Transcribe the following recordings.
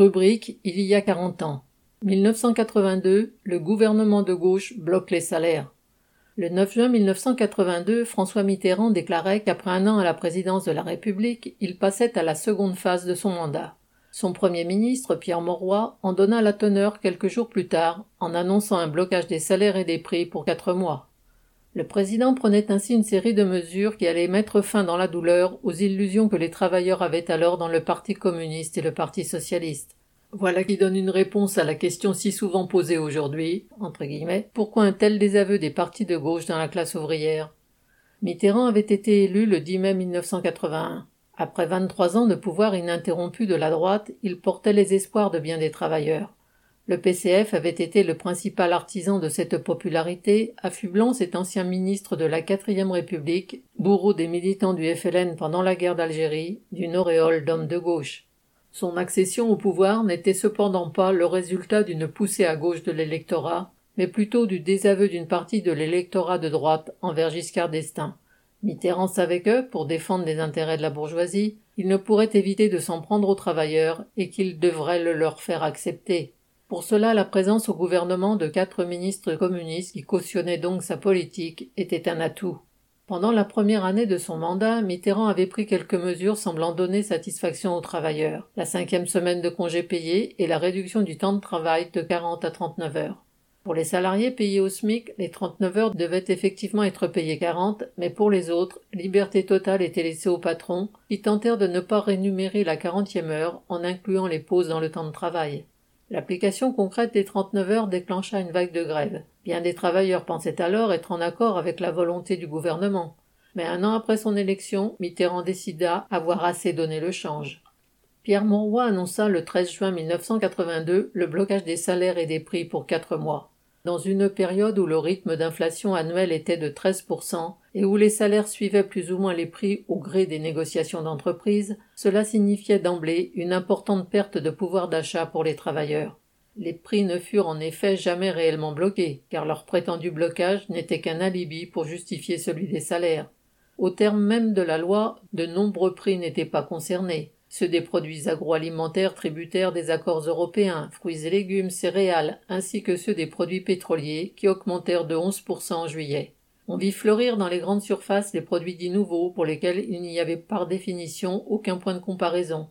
Rubrique Il y a 40 ans. 1982, le gouvernement de gauche bloque les salaires. Le 9 juin 1982, François Mitterrand déclarait qu'après un an à la présidence de la République, il passait à la seconde phase de son mandat. Son premier ministre, Pierre Mauroy, en donna la teneur quelques jours plus tard, en annonçant un blocage des salaires et des prix pour quatre mois. Le président prenait ainsi une série de mesures qui allaient mettre fin dans la douleur aux illusions que les travailleurs avaient alors dans le Parti communiste et le Parti socialiste. Voilà qui donne une réponse à la question si souvent posée aujourd'hui, entre guillemets, pourquoi un tel désaveu des partis de gauche dans la classe ouvrière? Mitterrand avait été élu le 10 mai 1981. Après 23 ans de pouvoir ininterrompu de la droite, il portait les espoirs de bien des travailleurs. Le PCF avait été le principal artisan de cette popularité, affublant cet ancien ministre de la quatrième République, bourreau des militants du FLN pendant la guerre d'Algérie, d'une auréole d'homme de gauche. Son accession au pouvoir n'était cependant pas le résultat d'une poussée à gauche de l'électorat, mais plutôt du désaveu d'une partie de l'électorat de droite envers Giscard d'Estaing. Mitterrand savait que, pour défendre les intérêts de la bourgeoisie, il ne pourrait éviter de s'en prendre aux travailleurs et qu'il devrait le leur faire accepter. Pour cela, la présence au gouvernement de quatre ministres communistes qui cautionnaient donc sa politique était un atout. Pendant la première année de son mandat, Mitterrand avait pris quelques mesures semblant donner satisfaction aux travailleurs. La cinquième semaine de congés payés et la réduction du temps de travail de 40 à 39 heures. Pour les salariés payés au SMIC, les 39 heures devaient effectivement être payées 40, mais pour les autres, liberté totale était laissée aux patrons, qui tentèrent de ne pas rémunérer la quarantième heure en incluant les pauses dans le temps de travail. L'application concrète des 39 heures déclencha une vague de grève. Bien des travailleurs pensaient alors être en accord avec la volonté du gouvernement. Mais un an après son élection, Mitterrand décida avoir assez donné le change. Pierre Mauroy annonça le 13 juin 1982 le blocage des salaires et des prix pour quatre mois. Dans une période où le rythme d'inflation annuel était de 13% et où les salaires suivaient plus ou moins les prix au gré des négociations d'entreprise, cela signifiait d'emblée une importante perte de pouvoir d'achat pour les travailleurs. Les prix ne furent en effet jamais réellement bloqués, car leur prétendu blocage n'était qu'un alibi pour justifier celui des salaires. Au terme même de la loi, de nombreux prix n'étaient pas concernés ceux des produits agroalimentaires tributaires des accords européens, fruits et légumes, céréales, ainsi que ceux des produits pétroliers, qui augmentèrent de 11% en juillet. On vit fleurir dans les grandes surfaces les produits dits nouveaux pour lesquels il n'y avait par définition aucun point de comparaison.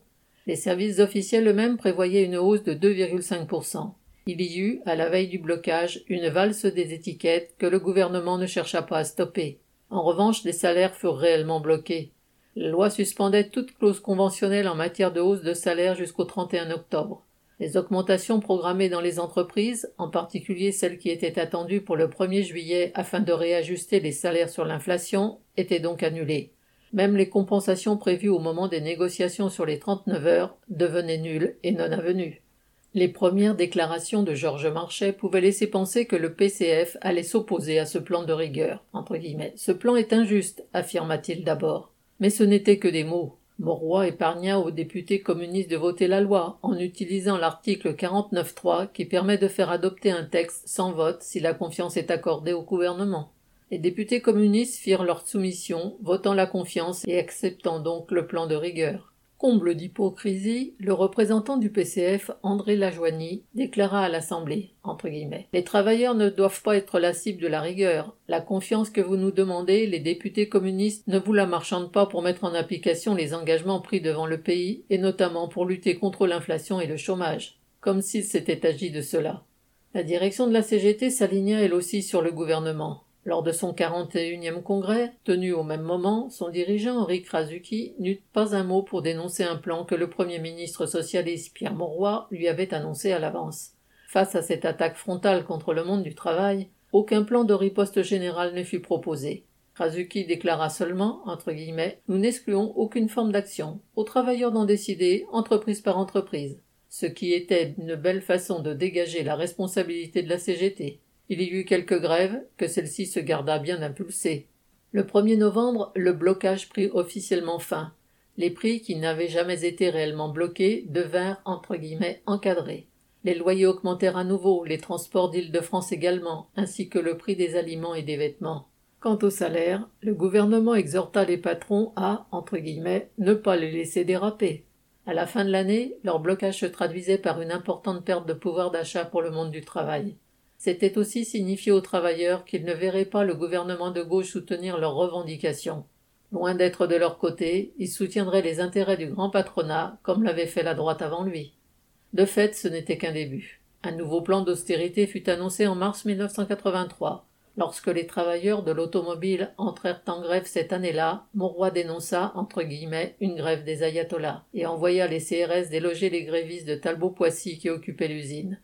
Les services officiels eux-mêmes prévoyaient une hausse de 2,5%. Il y eut, à la veille du blocage, une valse des étiquettes que le gouvernement ne chercha pas à stopper. En revanche, les salaires furent réellement bloqués. La loi suspendait toute clause conventionnelle en matière de hausse de salaire jusqu'au 31 octobre. Les augmentations programmées dans les entreprises, en particulier celles qui étaient attendues pour le 1er juillet afin de réajuster les salaires sur l'inflation, étaient donc annulées. Même les compensations prévues au moment des négociations sur les 39 heures devenaient nulles et non avenues. Les premières déclarations de Georges Marchais pouvaient laisser penser que le PCF allait s'opposer à ce plan de rigueur. Ce plan est injuste, affirma-t-il d'abord. Mais ce n'était que des mots. Mauroy épargna aux députés communistes de voter la loi en utilisant l'article 49.3 qui permet de faire adopter un texte sans vote si la confiance est accordée au gouvernement. Les députés communistes firent leur soumission, votant la confiance et acceptant donc le plan de rigueur. Comble d'hypocrisie, le représentant du PCF, André Lajoigny, déclara à l'Assemblée, entre guillemets, Les travailleurs ne doivent pas être la cible de la rigueur. La confiance que vous nous demandez, les députés communistes ne vous la marchandent pas pour mettre en application les engagements pris devant le pays, et notamment pour lutter contre l'inflation et le chômage. Comme s'il s'était agi de cela. La direction de la CGT s'aligna elle aussi sur le gouvernement. Lors de son 41e congrès, tenu au même moment, son dirigeant Henri Krasuki n'eut pas un mot pour dénoncer un plan que le premier ministre socialiste Pierre Mauroy lui avait annoncé à l'avance. Face à cette attaque frontale contre le monde du travail, aucun plan de riposte générale ne fut proposé. Krasuki déclara seulement, entre guillemets, nous n'excluons aucune forme d'action. Aux travailleurs d'en décider, entreprise par entreprise. Ce qui était une belle façon de dégager la responsabilité de la CGT. Il y eut quelques grèves, que celle-ci se garda bien impulsée. Le 1er novembre, le blocage prit officiellement fin. Les prix, qui n'avaient jamais été réellement bloqués, devinrent entre guillemets encadrés. Les loyers augmentèrent à nouveau, les transports d'Île-de-France également, ainsi que le prix des aliments et des vêtements. Quant au salaire, le gouvernement exhorta les patrons à, entre guillemets, ne pas les laisser déraper. À la fin de l'année, leur blocage se traduisait par une importante perte de pouvoir d'achat pour le monde du travail. C'était aussi signifier aux travailleurs qu'ils ne verraient pas le gouvernement de gauche soutenir leurs revendications. Loin d'être de leur côté, ils soutiendraient les intérêts du grand patronat, comme l'avait fait la droite avant lui. De fait, ce n'était qu'un début. Un nouveau plan d'austérité fut annoncé en mars 1983. Lorsque les travailleurs de l'automobile entrèrent en grève cette année-là, Monroy dénonça, entre guillemets, une grève des ayatollahs et envoya les CRS déloger les grévistes de Talbot-Poissy qui occupaient l'usine.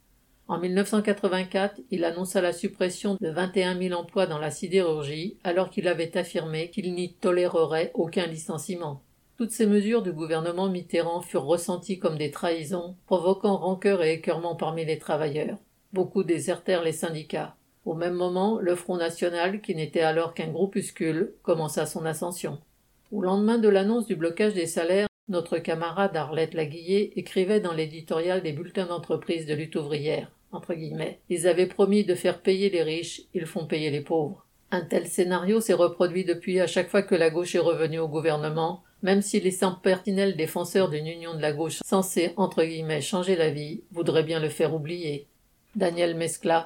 En 1984, il annonça la suppression de 21 000 emplois dans la sidérurgie, alors qu'il avait affirmé qu'il n'y tolérerait aucun licenciement. Toutes ces mesures du gouvernement Mitterrand furent ressenties comme des trahisons, provoquant rancœur et écœurement parmi les travailleurs. Beaucoup désertèrent les syndicats. Au même moment, le Front national, qui n'était alors qu'un groupuscule, commença son ascension. Au lendemain de l'annonce du blocage des salaires, notre camarade Arlette Laguillet écrivait dans l'éditorial des bulletins d'entreprise de lutte ouvrière. Ils avaient promis de faire payer les riches, ils font payer les pauvres. Un tel scénario s'est reproduit depuis à chaque fois que la gauche est revenue au gouvernement, même si les sempiternels défenseurs d'une union de la gauche censée entre guillemets changer la vie voudraient bien le faire oublier. Daniel Mescla,